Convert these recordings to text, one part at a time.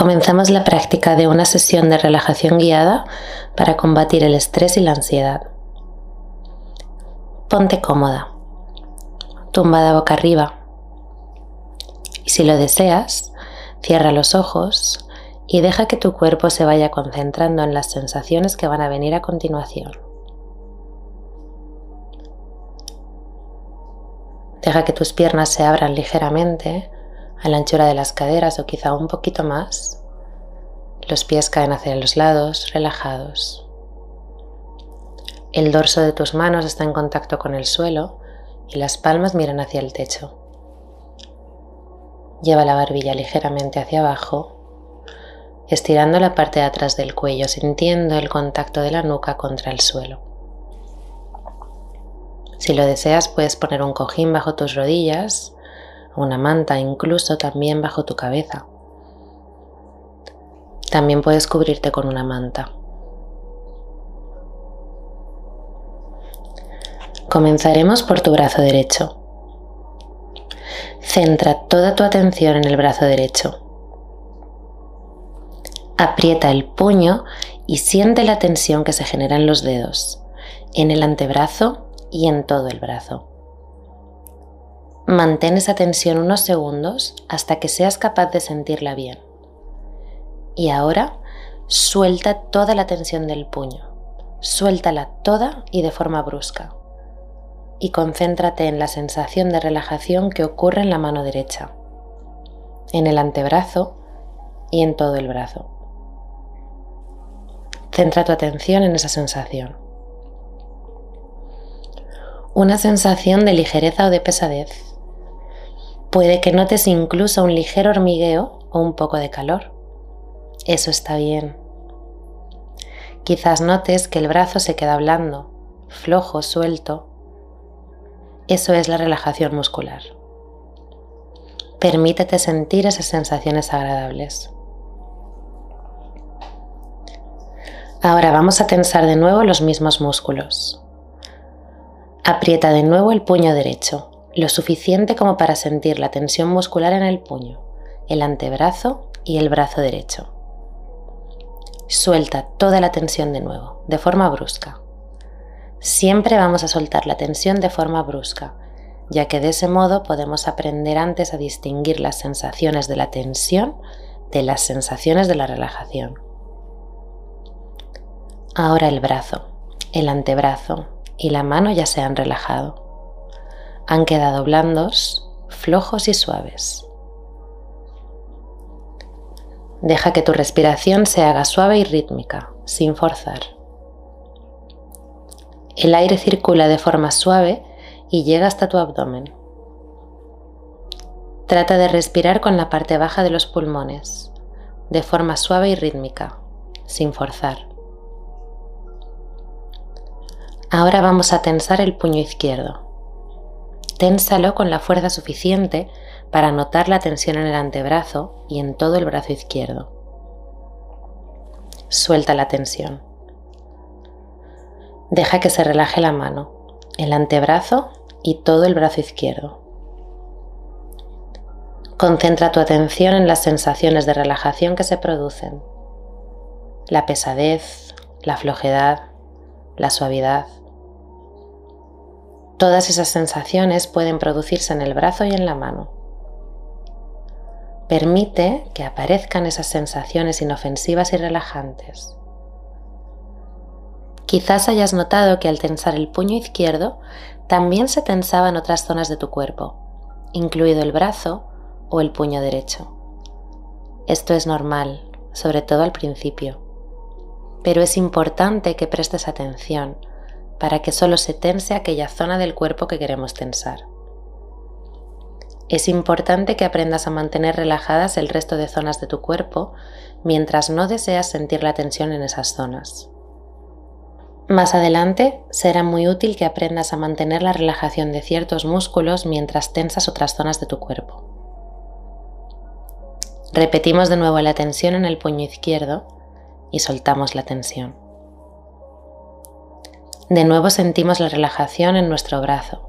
Comenzamos la práctica de una sesión de relajación guiada para combatir el estrés y la ansiedad. Ponte cómoda, tumbada boca arriba. Y si lo deseas, cierra los ojos y deja que tu cuerpo se vaya concentrando en las sensaciones que van a venir a continuación. Deja que tus piernas se abran ligeramente a la anchura de las caderas o quizá un poquito más. Los pies caen hacia los lados, relajados. El dorso de tus manos está en contacto con el suelo y las palmas miran hacia el techo. Lleva la barbilla ligeramente hacia abajo, estirando la parte de atrás del cuello, sintiendo el contacto de la nuca contra el suelo. Si lo deseas, puedes poner un cojín bajo tus rodillas una manta incluso también bajo tu cabeza. También puedes cubrirte con una manta. Comenzaremos por tu brazo derecho. Centra toda tu atención en el brazo derecho. Aprieta el puño y siente la tensión que se genera en los dedos, en el antebrazo y en todo el brazo. Mantén esa tensión unos segundos hasta que seas capaz de sentirla bien. Y ahora suelta toda la tensión del puño. Suéltala toda y de forma brusca. Y concéntrate en la sensación de relajación que ocurre en la mano derecha, en el antebrazo y en todo el brazo. Centra tu atención en esa sensación. Una sensación de ligereza o de pesadez Puede que notes incluso un ligero hormigueo o un poco de calor. Eso está bien. Quizás notes que el brazo se queda blando, flojo, suelto. Eso es la relajación muscular. Permítete sentir esas sensaciones agradables. Ahora vamos a tensar de nuevo los mismos músculos. Aprieta de nuevo el puño derecho lo suficiente como para sentir la tensión muscular en el puño, el antebrazo y el brazo derecho. Suelta toda la tensión de nuevo, de forma brusca. Siempre vamos a soltar la tensión de forma brusca, ya que de ese modo podemos aprender antes a distinguir las sensaciones de la tensión de las sensaciones de la relajación. Ahora el brazo, el antebrazo y la mano ya se han relajado han quedado blandos, flojos y suaves. Deja que tu respiración se haga suave y rítmica, sin forzar. El aire circula de forma suave y llega hasta tu abdomen. Trata de respirar con la parte baja de los pulmones, de forma suave y rítmica, sin forzar. Ahora vamos a tensar el puño izquierdo. Ténsalo con la fuerza suficiente para notar la tensión en el antebrazo y en todo el brazo izquierdo. Suelta la tensión. Deja que se relaje la mano, el antebrazo y todo el brazo izquierdo. Concentra tu atención en las sensaciones de relajación que se producen. La pesadez, la flojedad, la suavidad. Todas esas sensaciones pueden producirse en el brazo y en la mano. Permite que aparezcan esas sensaciones inofensivas y relajantes. Quizás hayas notado que al tensar el puño izquierdo también se tensaban otras zonas de tu cuerpo, incluido el brazo o el puño derecho. Esto es normal, sobre todo al principio, pero es importante que prestes atención para que solo se tense aquella zona del cuerpo que queremos tensar. Es importante que aprendas a mantener relajadas el resto de zonas de tu cuerpo mientras no deseas sentir la tensión en esas zonas. Más adelante será muy útil que aprendas a mantener la relajación de ciertos músculos mientras tensas otras zonas de tu cuerpo. Repetimos de nuevo la tensión en el puño izquierdo y soltamos la tensión. De nuevo sentimos la relajación en nuestro brazo.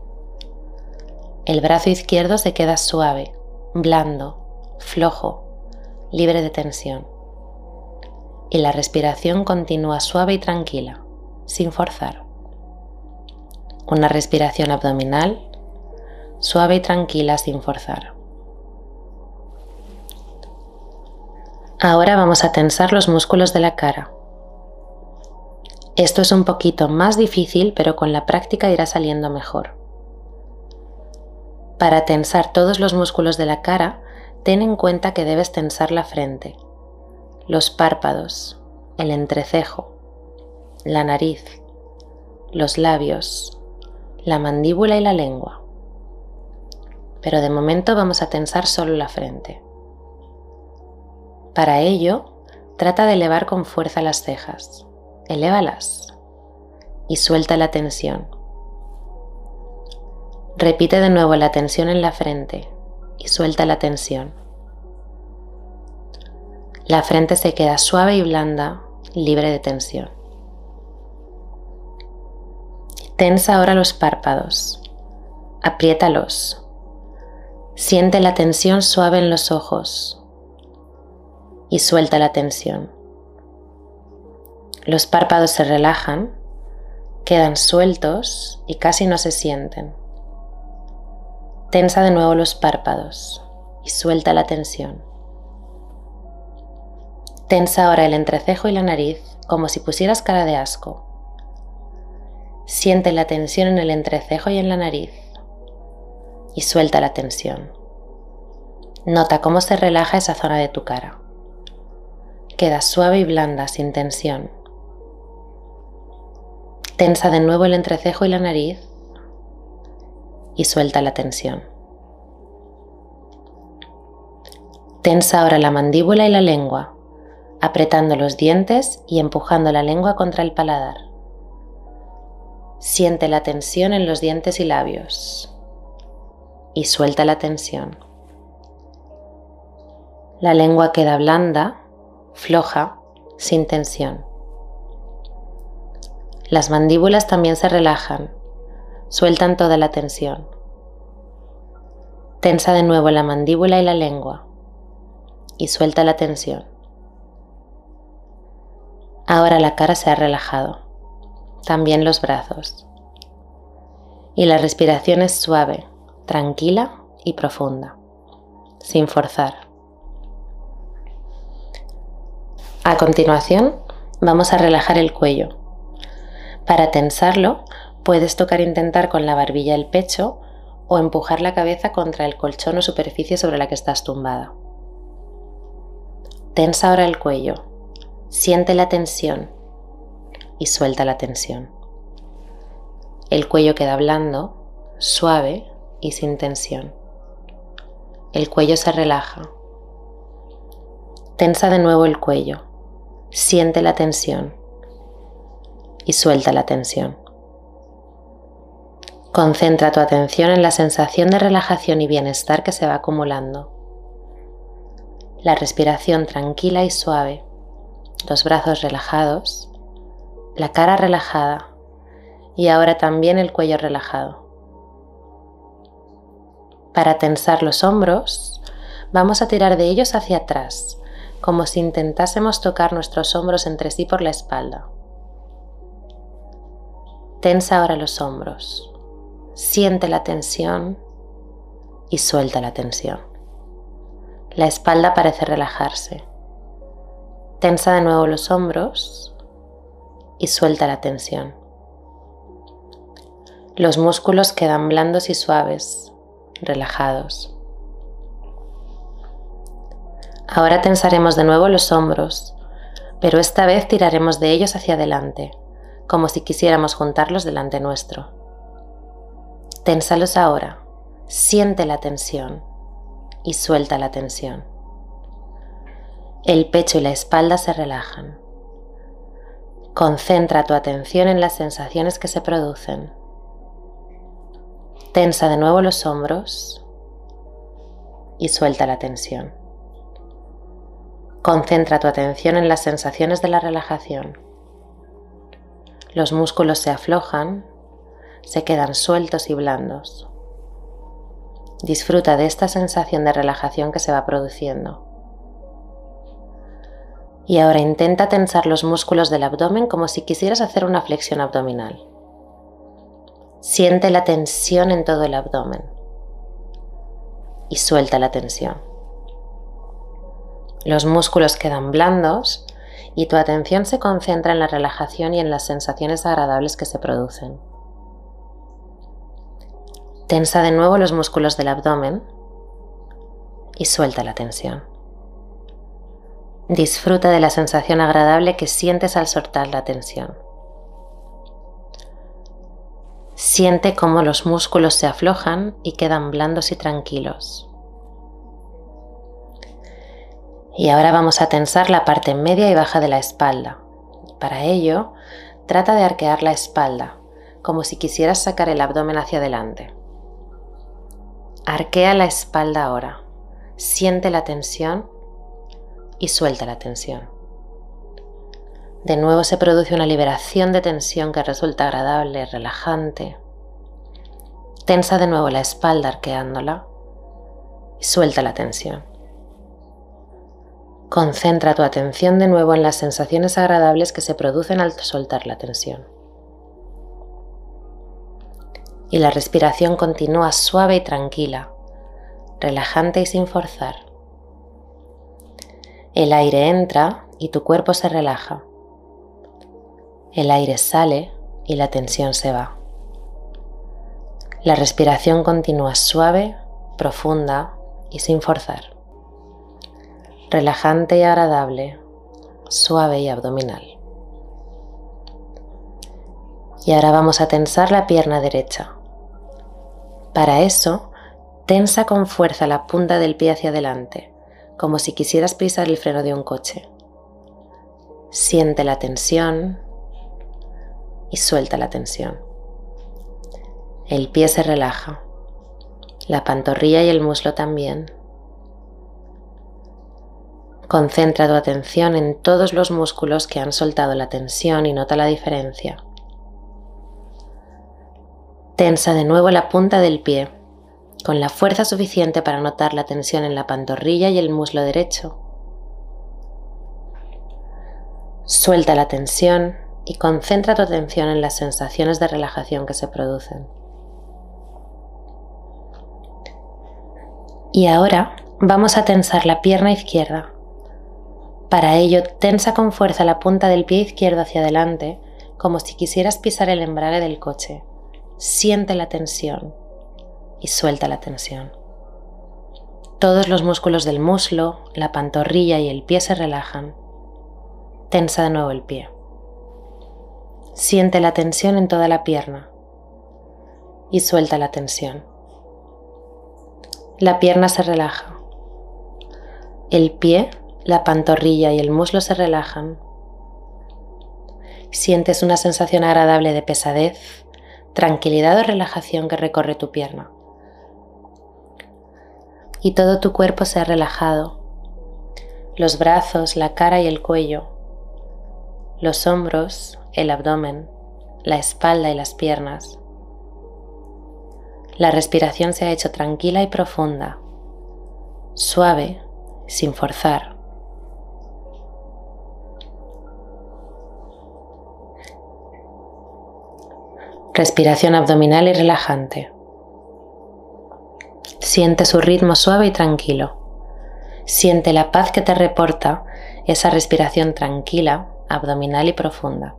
El brazo izquierdo se queda suave, blando, flojo, libre de tensión. Y la respiración continúa suave y tranquila, sin forzar. Una respiración abdominal suave y tranquila sin forzar. Ahora vamos a tensar los músculos de la cara. Esto es un poquito más difícil, pero con la práctica irá saliendo mejor. Para tensar todos los músculos de la cara, ten en cuenta que debes tensar la frente, los párpados, el entrecejo, la nariz, los labios, la mandíbula y la lengua. Pero de momento vamos a tensar solo la frente. Para ello, trata de elevar con fuerza las cejas. Elévalas y suelta la tensión. Repite de nuevo la tensión en la frente y suelta la tensión. La frente se queda suave y blanda, libre de tensión. Tensa ahora los párpados. Apriétalos. Siente la tensión suave en los ojos y suelta la tensión. Los párpados se relajan, quedan sueltos y casi no se sienten. Tensa de nuevo los párpados y suelta la tensión. Tensa ahora el entrecejo y la nariz como si pusieras cara de asco. Siente la tensión en el entrecejo y en la nariz y suelta la tensión. Nota cómo se relaja esa zona de tu cara. Queda suave y blanda, sin tensión. Tensa de nuevo el entrecejo y la nariz y suelta la tensión. Tensa ahora la mandíbula y la lengua, apretando los dientes y empujando la lengua contra el paladar. Siente la tensión en los dientes y labios y suelta la tensión. La lengua queda blanda, floja, sin tensión. Las mandíbulas también se relajan, sueltan toda la tensión. Tensa de nuevo la mandíbula y la lengua y suelta la tensión. Ahora la cara se ha relajado, también los brazos. Y la respiración es suave, tranquila y profunda, sin forzar. A continuación, vamos a relajar el cuello para tensarlo, puedes tocar e intentar con la barbilla el pecho o empujar la cabeza contra el colchón o superficie sobre la que estás tumbada. Tensa ahora el cuello, siente la tensión y suelta la tensión. El cuello queda blando, suave y sin tensión. El cuello se relaja. Tensa de nuevo el cuello, siente la tensión y suelta la tensión. Concentra tu atención en la sensación de relajación y bienestar que se va acumulando. La respiración tranquila y suave, los brazos relajados, la cara relajada y ahora también el cuello relajado. Para tensar los hombros, vamos a tirar de ellos hacia atrás, como si intentásemos tocar nuestros hombros entre sí por la espalda. Tensa ahora los hombros. Siente la tensión y suelta la tensión. La espalda parece relajarse. Tensa de nuevo los hombros y suelta la tensión. Los músculos quedan blandos y suaves, relajados. Ahora tensaremos de nuevo los hombros, pero esta vez tiraremos de ellos hacia adelante como si quisiéramos juntarlos delante nuestro. Ténsalos ahora, siente la tensión y suelta la tensión. El pecho y la espalda se relajan. Concentra tu atención en las sensaciones que se producen. Tensa de nuevo los hombros y suelta la tensión. Concentra tu atención en las sensaciones de la relajación. Los músculos se aflojan, se quedan sueltos y blandos. Disfruta de esta sensación de relajación que se va produciendo. Y ahora intenta tensar los músculos del abdomen como si quisieras hacer una flexión abdominal. Siente la tensión en todo el abdomen y suelta la tensión. Los músculos quedan blandos y tu atención se concentra en la relajación y en las sensaciones agradables que se producen. Tensa de nuevo los músculos del abdomen y suelta la tensión. Disfruta de la sensación agradable que sientes al soltar la tensión. Siente cómo los músculos se aflojan y quedan blandos y tranquilos. Y ahora vamos a tensar la parte media y baja de la espalda. Para ello, trata de arquear la espalda, como si quisieras sacar el abdomen hacia adelante. Arquea la espalda ahora. Siente la tensión y suelta la tensión. De nuevo se produce una liberación de tensión que resulta agradable, relajante. Tensa de nuevo la espalda arqueándola y suelta la tensión. Concentra tu atención de nuevo en las sensaciones agradables que se producen al soltar la tensión. Y la respiración continúa suave y tranquila, relajante y sin forzar. El aire entra y tu cuerpo se relaja. El aire sale y la tensión se va. La respiración continúa suave, profunda y sin forzar. Relajante y agradable, suave y abdominal. Y ahora vamos a tensar la pierna derecha. Para eso, tensa con fuerza la punta del pie hacia adelante como si quisieras pisar el freno de un coche. Siente la tensión y suelta la tensión. El pie se relaja, la pantorrilla y el muslo también. Concentra tu atención en todos los músculos que han soltado la tensión y nota la diferencia. Tensa de nuevo la punta del pie con la fuerza suficiente para notar la tensión en la pantorrilla y el muslo derecho. Suelta la tensión y concentra tu atención en las sensaciones de relajación que se producen. Y ahora vamos a tensar la pierna izquierda. Para ello, tensa con fuerza la punta del pie izquierdo hacia adelante, como si quisieras pisar el embrague del coche. Siente la tensión y suelta la tensión. Todos los músculos del muslo, la pantorrilla y el pie se relajan. Tensa de nuevo el pie. Siente la tensión en toda la pierna y suelta la tensión. La pierna se relaja. El pie, la pantorrilla y el muslo se relajan. Sientes una sensación agradable de pesadez, tranquilidad o relajación que recorre tu pierna y todo tu cuerpo se ha relajado. Los brazos, la cara y el cuello, los hombros, el abdomen, la espalda y las piernas. La respiración se ha hecho tranquila y profunda, suave, sin forzar. Respiración abdominal y relajante. Siente su ritmo suave y tranquilo. Siente la paz que te reporta esa respiración tranquila, abdominal y profunda.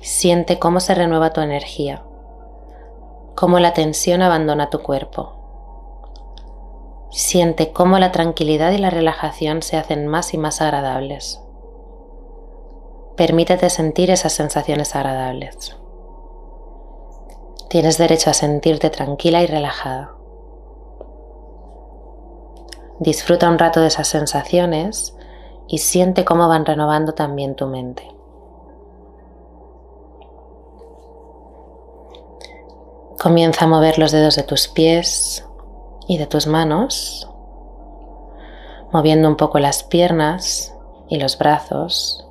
Siente cómo se renueva tu energía, cómo la tensión abandona tu cuerpo. Siente cómo la tranquilidad y la relajación se hacen más y más agradables. Permítete sentir esas sensaciones agradables. Tienes derecho a sentirte tranquila y relajada. Disfruta un rato de esas sensaciones y siente cómo van renovando también tu mente. Comienza a mover los dedos de tus pies y de tus manos, moviendo un poco las piernas y los brazos,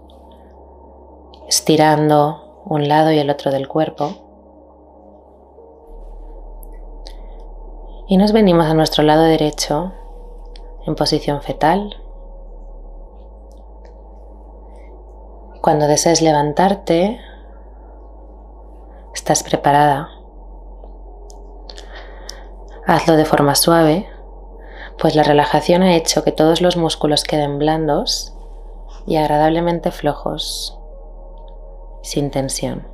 estirando un lado y el otro del cuerpo. Y nos venimos a nuestro lado derecho en posición fetal. Cuando desees levantarte, estás preparada. Hazlo de forma suave, pues la relajación ha hecho que todos los músculos queden blandos y agradablemente flojos, sin tensión.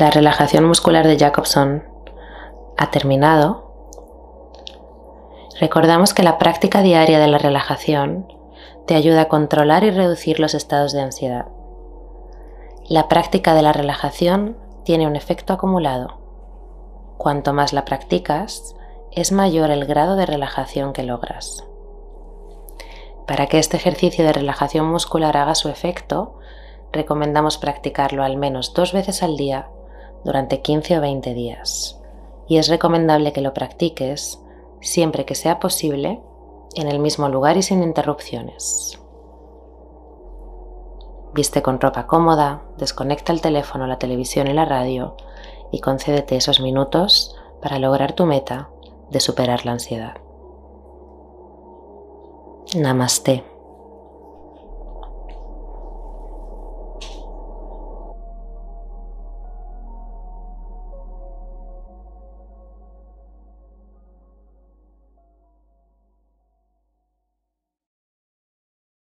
La relajación muscular de Jacobson ha terminado. Recordamos que la práctica diaria de la relajación te ayuda a controlar y reducir los estados de ansiedad. La práctica de la relajación tiene un efecto acumulado. Cuanto más la practicas, es mayor el grado de relajación que logras. Para que este ejercicio de relajación muscular haga su efecto, recomendamos practicarlo al menos dos veces al día durante 15 o 20 días. Y es recomendable que lo practiques siempre que sea posible en el mismo lugar y sin interrupciones. Viste con ropa cómoda, desconecta el teléfono, la televisión y la radio y concédete esos minutos para lograr tu meta de superar la ansiedad. Namaste.